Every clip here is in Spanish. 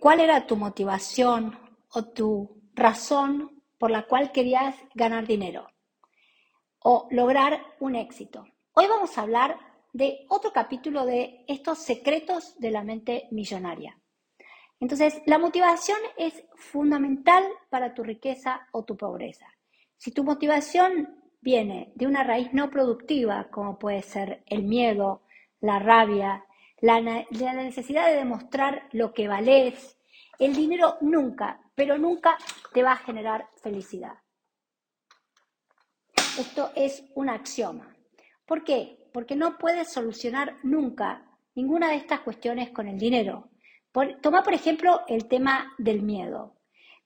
cuál era tu motivación o tu razón por la cual querías ganar dinero o lograr un éxito. Hoy vamos a hablar de otro capítulo de estos secretos de la mente millonaria. Entonces, la motivación es fundamental para tu riqueza o tu pobreza. Si tu motivación viene de una raíz no productiva, como puede ser el miedo, la rabia, la, necesidad de demostrar lo que vales, el dinero nunca, pero nunca te va a generar felicidad. Esto es un axioma. ¿Por qué? Porque no puedes solucionar nunca ninguna de estas cuestiones con el dinero. toma, por ejemplo, el tema del miedo.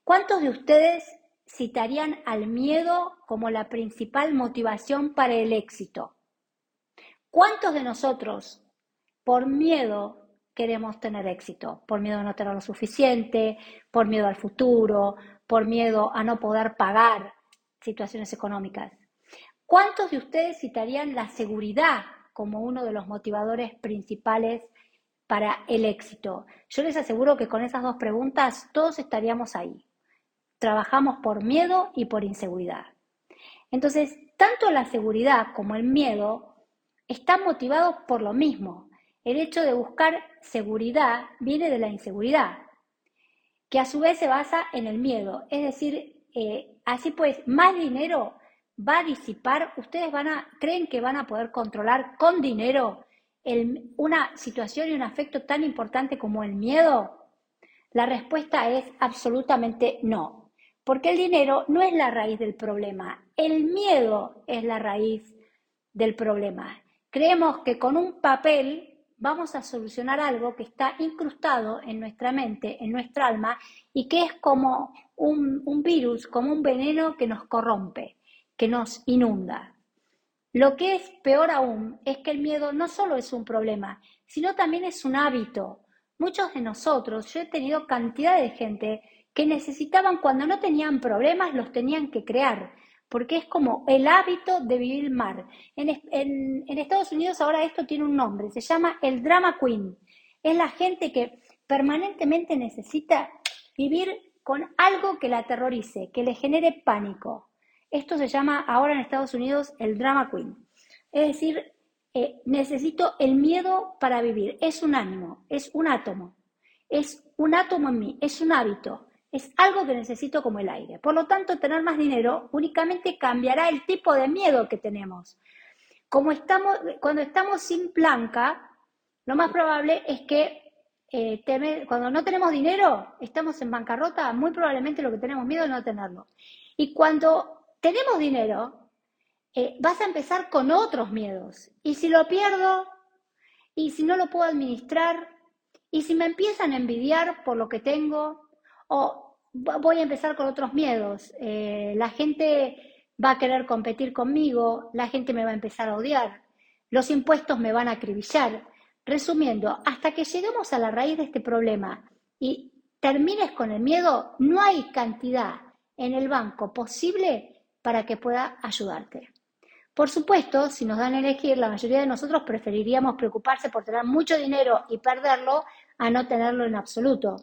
¿Cuántos de ustedes citarían al miedo como la principal motivación para el éxito? ¿Cuántos de nosotros, por miedo, queremos tener éxito? Por miedo a no tener lo suficiente, por miedo al futuro, por miedo a no poder pagar situaciones económicas. ¿Cuántos de ustedes citarían la seguridad como uno de los motivadores principales para el éxito? Yo les aseguro que con esas dos preguntas todos estaríamos ahí. Trabajamos por miedo y por inseguridad. Entonces, tanto la seguridad como el miedo están motivados por lo mismo. El hecho de buscar seguridad viene de la inseguridad, que a su vez se basa en el miedo. Es decir, eh, así pues, más dinero va a disipar, ustedes van a, creen que van a poder controlar con dinero una situación y un afecto tan importante como el miedo? La respuesta es absolutamente no, porque el dinero no es la raíz del problema, el miedo es la raíz del problema. Creemos que con un papel vamos a solucionar algo que está incrustado en nuestra mente, en nuestra alma, y que es como un virus, como un veneno que nos corrompe que nos inunda. Lo que es peor aún es que el miedo no solo es un problema, sino también es un hábito. Muchos de nosotros, yo he tenido cantidad de gente que necesitaban cuando no tenían problemas, los tenían que crear, porque es como el hábito de vivir. En, en Estados Unidos ahora esto tiene un nombre, se llama el drama queen. Es la gente que permanentemente necesita vivir con algo que la aterrorice, que le genere pánico. Esto se llama ahora en Estados Unidos el drama queen. Es decir, eh, necesito el miedo para vivir. Es un ánimo, es un átomo, es un átomo en mí, es un hábito, es algo que necesito como el aire. Por lo tanto, tener más dinero únicamente cambiará el tipo de miedo que tenemos. Como estamos, cuando estamos sin planca, lo más probable es que eh, cuando no tenemos dinero, estamos en bancarrota, muy probablemente lo que tenemos miedo es no tenerlo. Y cuando tenemos dinero, eh, vas a empezar con otros miedos. ¿Y si lo pierdo? ¿Y si no lo puedo administrar? ¿Y si me empiezan a envidiar por lo que tengo? ¿O voy a empezar con otros miedos? Eh, la gente va a querer competir conmigo, la gente me va a empezar a odiar, los impuestos me van a acribillar. Resumiendo, hasta que lleguemos a la raíz de este problema y termines con el miedo, no hay cantidad en el banco posible para que pueda ayudarte. Por supuesto, si nos dan a elegir, la mayoría de nosotros preferiríamos preocuparse por tener mucho dinero y perderlo a no tenerlo en absoluto.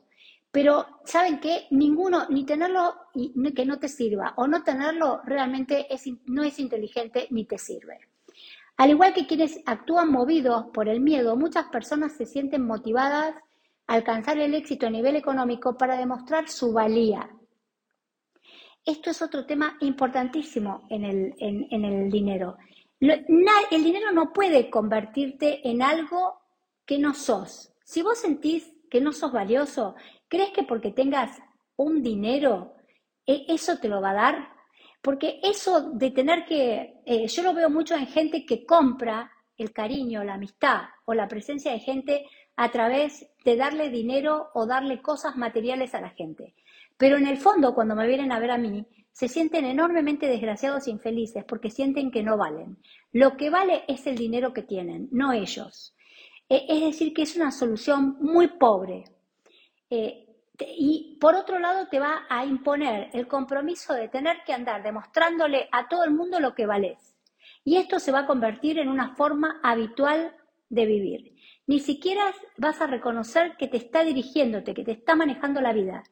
Pero, ¿saben qué? Ninguno, ni tenerlo y que no te sirva, o no tenerlo realmente no es inteligente ni te sirve. Al igual que quienes actúan movidos por el miedo, muchas personas se sienten motivadas a alcanzar el éxito a nivel económico para demostrar su valía, esto es otro tema importantísimo en el, dinero. el dinero no puede convertirte en algo que no sos. Si vos sentís que no sos valioso, ¿crees que porque tengas un dinero, e, eso te lo va a dar? Porque eso de tener que, eh, yo lo veo mucho en gente que compra el cariño, la amistad o la presencia de gente a través de darle dinero o darle cosas materiales a la gente. Pero en el fondo, cuando me vienen a ver a mí, se sienten enormemente desgraciados e infelices porque sienten que no valen. Lo que vale es el dinero que tienen, no ellos. E, es decir, que es una solución muy pobre. Eh, y por otro lado te va a imponer el compromiso de tener que andar demostrándole a todo el mundo lo que vales. Y esto se va a convertir en una forma habitual de vivir. Ni siquiera vas a reconocer que te está dirigiéndote, que te está manejando la vida.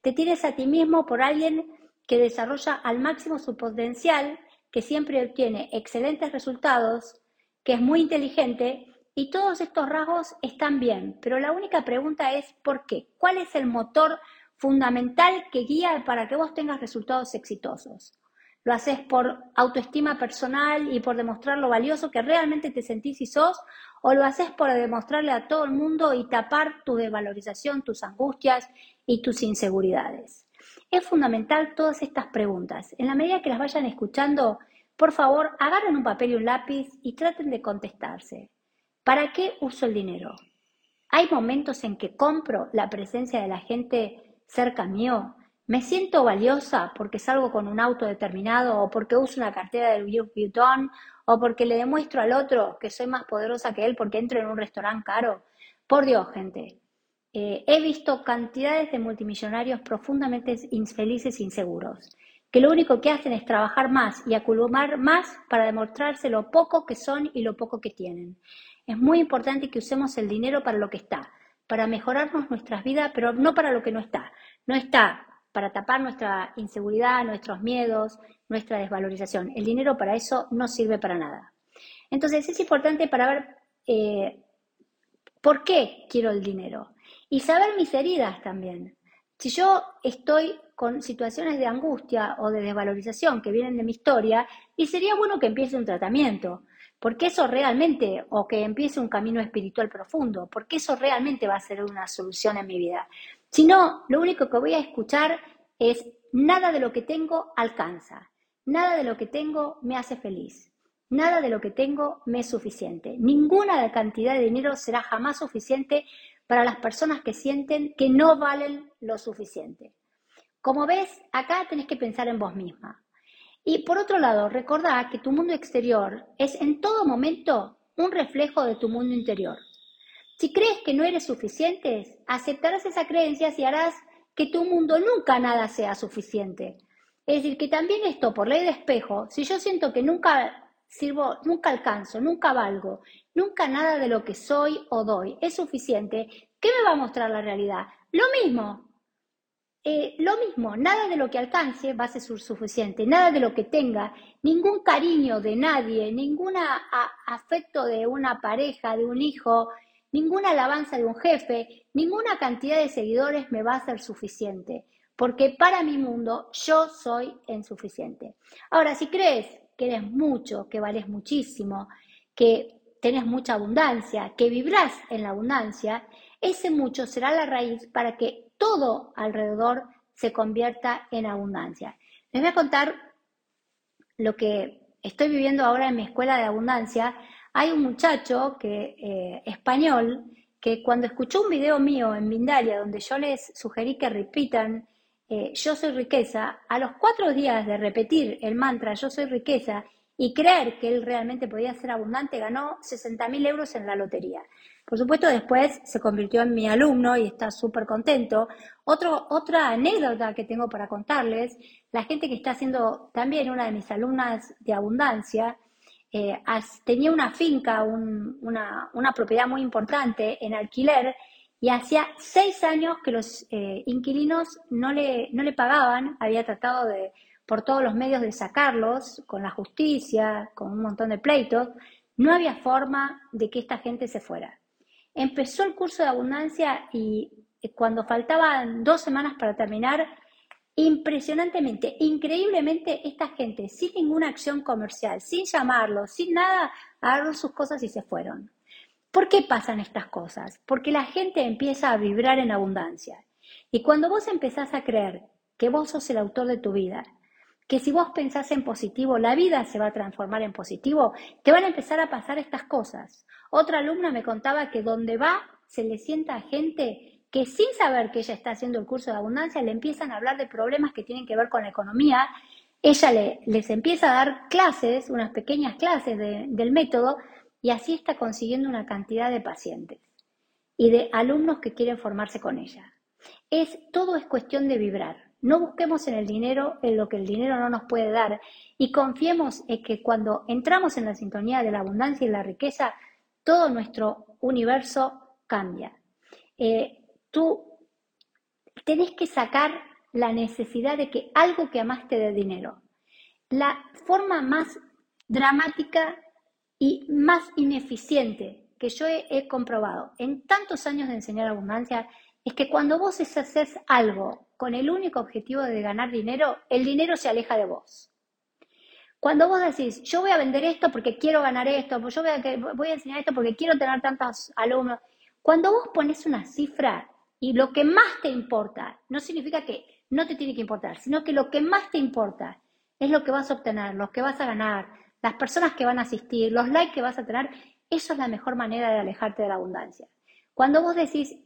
Te tienes a ti mismo por alguien que desarrolla al máximo su potencial, que siempre obtiene excelentes resultados, que es muy inteligente y todos estos rasgos están bien, pero la única pregunta es ¿por qué? ¿Cuál es el motor fundamental que guía para que vos tengas resultados exitosos? ¿Lo haces por autoestima personal y por demostrar lo valioso que realmente te sentís y sos? ¿O lo haces por demostrarle a todo el mundo y tapar tu desvalorización, tus angustias y tus inseguridades? Es fundamental todas estas preguntas. En la medida que las vayan escuchando, por favor, agarren un papel y un lápiz y traten de contestarse. ¿Para qué uso el dinero? Hay momentos en que compro la presencia de la gente cerca mío. Me siento valiosa porque salgo con un auto determinado o porque uso una cartera de Louis Vuitton o porque le demuestro al otro que soy más poderosa que él porque entro en un restaurante caro. Por Dios, gente. Eh, he visto cantidades de multimillonarios profundamente infelices e inseguros, que lo único que hacen es trabajar más y acumular más para demostrarse lo poco que son y lo poco que tienen. Es muy importante que usemos el dinero para lo que está, para mejorarnos nuestras vidas, pero no para lo que no está. No está para tapar nuestra inseguridad, nuestros miedos, nuestra desvalorización. El dinero para eso no sirve para nada. Entonces es importante para ver eh, por qué quiero el dinero y saber mis heridas también. Si yo estoy con situaciones de angustia o de desvalorización que vienen de mi historia, y sería bueno que empiece un tratamiento, porque eso realmente, o que empiece un camino espiritual profundo, porque eso realmente va a ser una solución en mi vida. Si no, lo único que voy a escuchar es nada de lo que tengo alcanza, nada de lo que tengo me hace feliz, nada de lo que tengo me es suficiente. Ninguna cantidad de dinero será jamás suficiente para las personas que sienten que no valen lo suficiente. Como ves, acá tenés que pensar en vos misma. Y por otro lado, recordá que tu mundo exterior es en todo momento un reflejo de tu mundo interior. Si crees que no eres suficiente, aceptarás esa creencia y harás que tu mundo nunca nada sea suficiente. Es decir, que también esto, por ley de espejo, si yo siento que nunca sirvo, nunca alcanzo, nunca valgo, nunca nada de lo que soy o doy es suficiente, ¿qué me va a mostrar la realidad? Lo mismo, eh, lo mismo, nada de lo que alcance va a ser suficiente, nada de lo que tenga, ningún cariño de nadie, ningún afecto de una pareja, de un hijo, ninguna alabanza de un jefe, ninguna cantidad de seguidores me va a ser suficiente, porque para mi mundo yo soy insuficiente. Ahora, si crees que eres mucho, que vales muchísimo, que tenés mucha abundancia, que vibrás en la abundancia, ese mucho será la raíz para que todo alrededor se convierta en abundancia. Les voy a contar lo que estoy viviendo ahora en mi escuela de abundancia. Hay un muchacho que, eh, español que cuando escuchó un video mío en Mindalia donde yo les sugerí que repitan eh, yo soy riqueza, a los cuatro días de repetir el mantra yo soy riqueza y creer que él realmente podía ser abundante, ganó 60 mil euros en la lotería. Por supuesto, después se convirtió en mi alumno y está súper contento. otra anécdota que tengo para contarles, la gente que está haciendo también una de mis alumnas de abundancia, eh, tenía una finca, una, propiedad muy importante en alquiler y hacía seis años que los eh, inquilinos no le, no le pagaban, había tratado de por todos los medios de sacarlos, con la justicia, con un montón de pleitos, no había forma de que esta gente se fuera. Empezó el curso de abundancia y eh, cuando faltaban dos semanas para terminar, impresionantemente, increíblemente, esta gente, sin ninguna acción comercial, sin llamarlos, sin nada, agarró sus cosas y se fueron. ¿Por qué pasan estas cosas? Porque la gente empieza a vibrar en abundancia. Y cuando vos empezás a creer que vos sos el autor de tu vida, que si vos pensás en positivo, la vida se va a transformar en positivo, te van a empezar a pasar estas cosas. Otra alumna me contaba que donde va se le sienta a gente que sin saber que ella está haciendo el curso de abundancia le empiezan a hablar de problemas que tienen que ver con la economía. Ella le, les empieza a dar clases, unas pequeñas clases del método, y así está consiguiendo una cantidad de pacientes y de alumnos que quieren formarse con ella. Es, todo es cuestión de vibrar. No busquemos en el dinero en lo que el dinero no nos puede dar y confiemos en que cuando entramos en la sintonía de la abundancia y la riqueza, todo nuestro universo cambia. Eh, tú tenés que sacar la necesidad de que algo que amaste de dinero. La forma más dramática y más ineficiente que yo he, comprobado en tantos años de enseñar abundancia es que cuando vos haces algo con el único objetivo de ganar dinero, el dinero se aleja de vos. Cuando vos decís, yo voy a vender esto porque quiero ganar esto, yo voy a, voy a enseñar esto porque quiero tener tantos alumnos, cuando vos pones una cifra y lo que más te importa, no significa que no te tiene que importar, sino que lo que más te importa es lo que vas a obtener, lo que vas a ganar, las personas que van a asistir, los likes que vas a tener, eso es la mejor manera de alejarte de la abundancia. Cuando vos decís,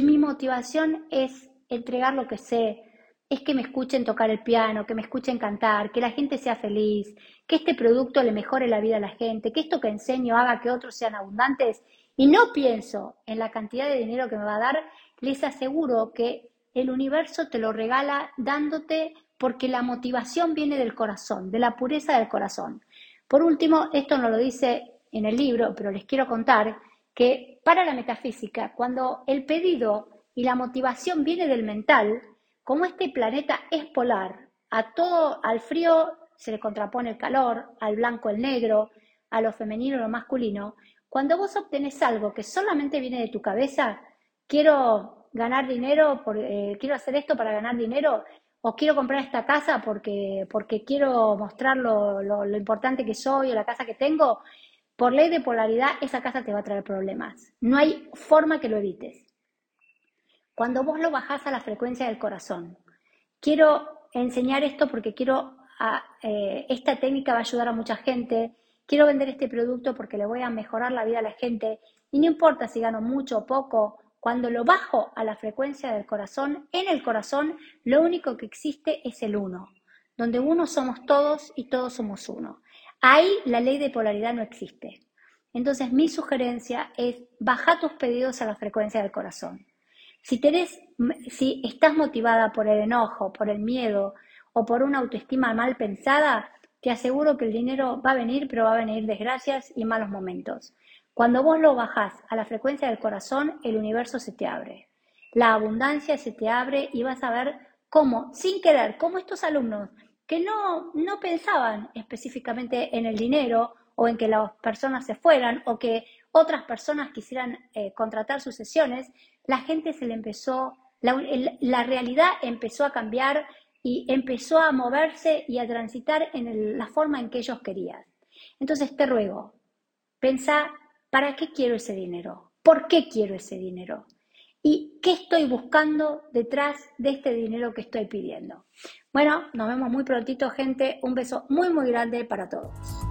mi motivación es entregar lo que sé, es que me escuchen tocar el piano, que me escuchen cantar, que la gente sea feliz, que este producto le mejore la vida a la gente, que esto que enseño haga que otros sean abundantes y no pienso en la cantidad de dinero que me va a dar, les aseguro que el universo te lo regala dándote porque la motivación viene del corazón, de la pureza del corazón. Por último, esto no lo dice en el libro, pero les quiero contar que para la metafísica, cuando el pedido y la motivación viene del mental, como este planeta es polar, a todo, al frío se le contrapone el calor, al blanco el negro, a lo femenino lo masculino, cuando vos obtenés algo que solamente viene de tu cabeza, quiero ganar dinero, eh, quiero hacer esto para ganar dinero, o quiero comprar esta casa porque, porque quiero mostrar lo, lo importante que soy o la casa que tengo, por ley de polaridad, esa casa te va a traer problemas. No hay forma que lo evites. Cuando vos lo bajás a la frecuencia del corazón, quiero enseñar esto porque quiero, ah, eh, esta técnica va a ayudar a mucha gente, quiero vender este producto porque le voy a mejorar la vida a la gente y no importa si gano mucho o poco, cuando lo bajo a la frecuencia del corazón, en el corazón lo único que existe es el uno, donde uno somos todos y todos somos uno. Ahí la ley de polaridad no existe. Entonces mi sugerencia es baja tus pedidos a la frecuencia del corazón. Si, estás motivada por el enojo, por el miedo o por una autoestima mal pensada, te aseguro que el dinero va a venir, pero va a venir desgracias y malos momentos. Cuando vos lo bajás a la frecuencia del corazón, el universo se te abre. La abundancia se te abre y vas a ver cómo, sin querer, cómo estos alumnos que no, no pensaban específicamente en el dinero o en que las personas se fueran o que otras personas quisieran eh, contratar sus sesiones, la gente se le empezó, la, realidad empezó a cambiar y empezó a moverse y a transitar en la forma en que ellos querían. Entonces te ruego, pensá, ¿para qué quiero ese dinero? ¿Por qué quiero ese dinero? ¿Y qué estoy buscando detrás de este dinero que estoy pidiendo? Bueno, nos vemos muy prontito, gente. Un beso muy, muy grande para todos.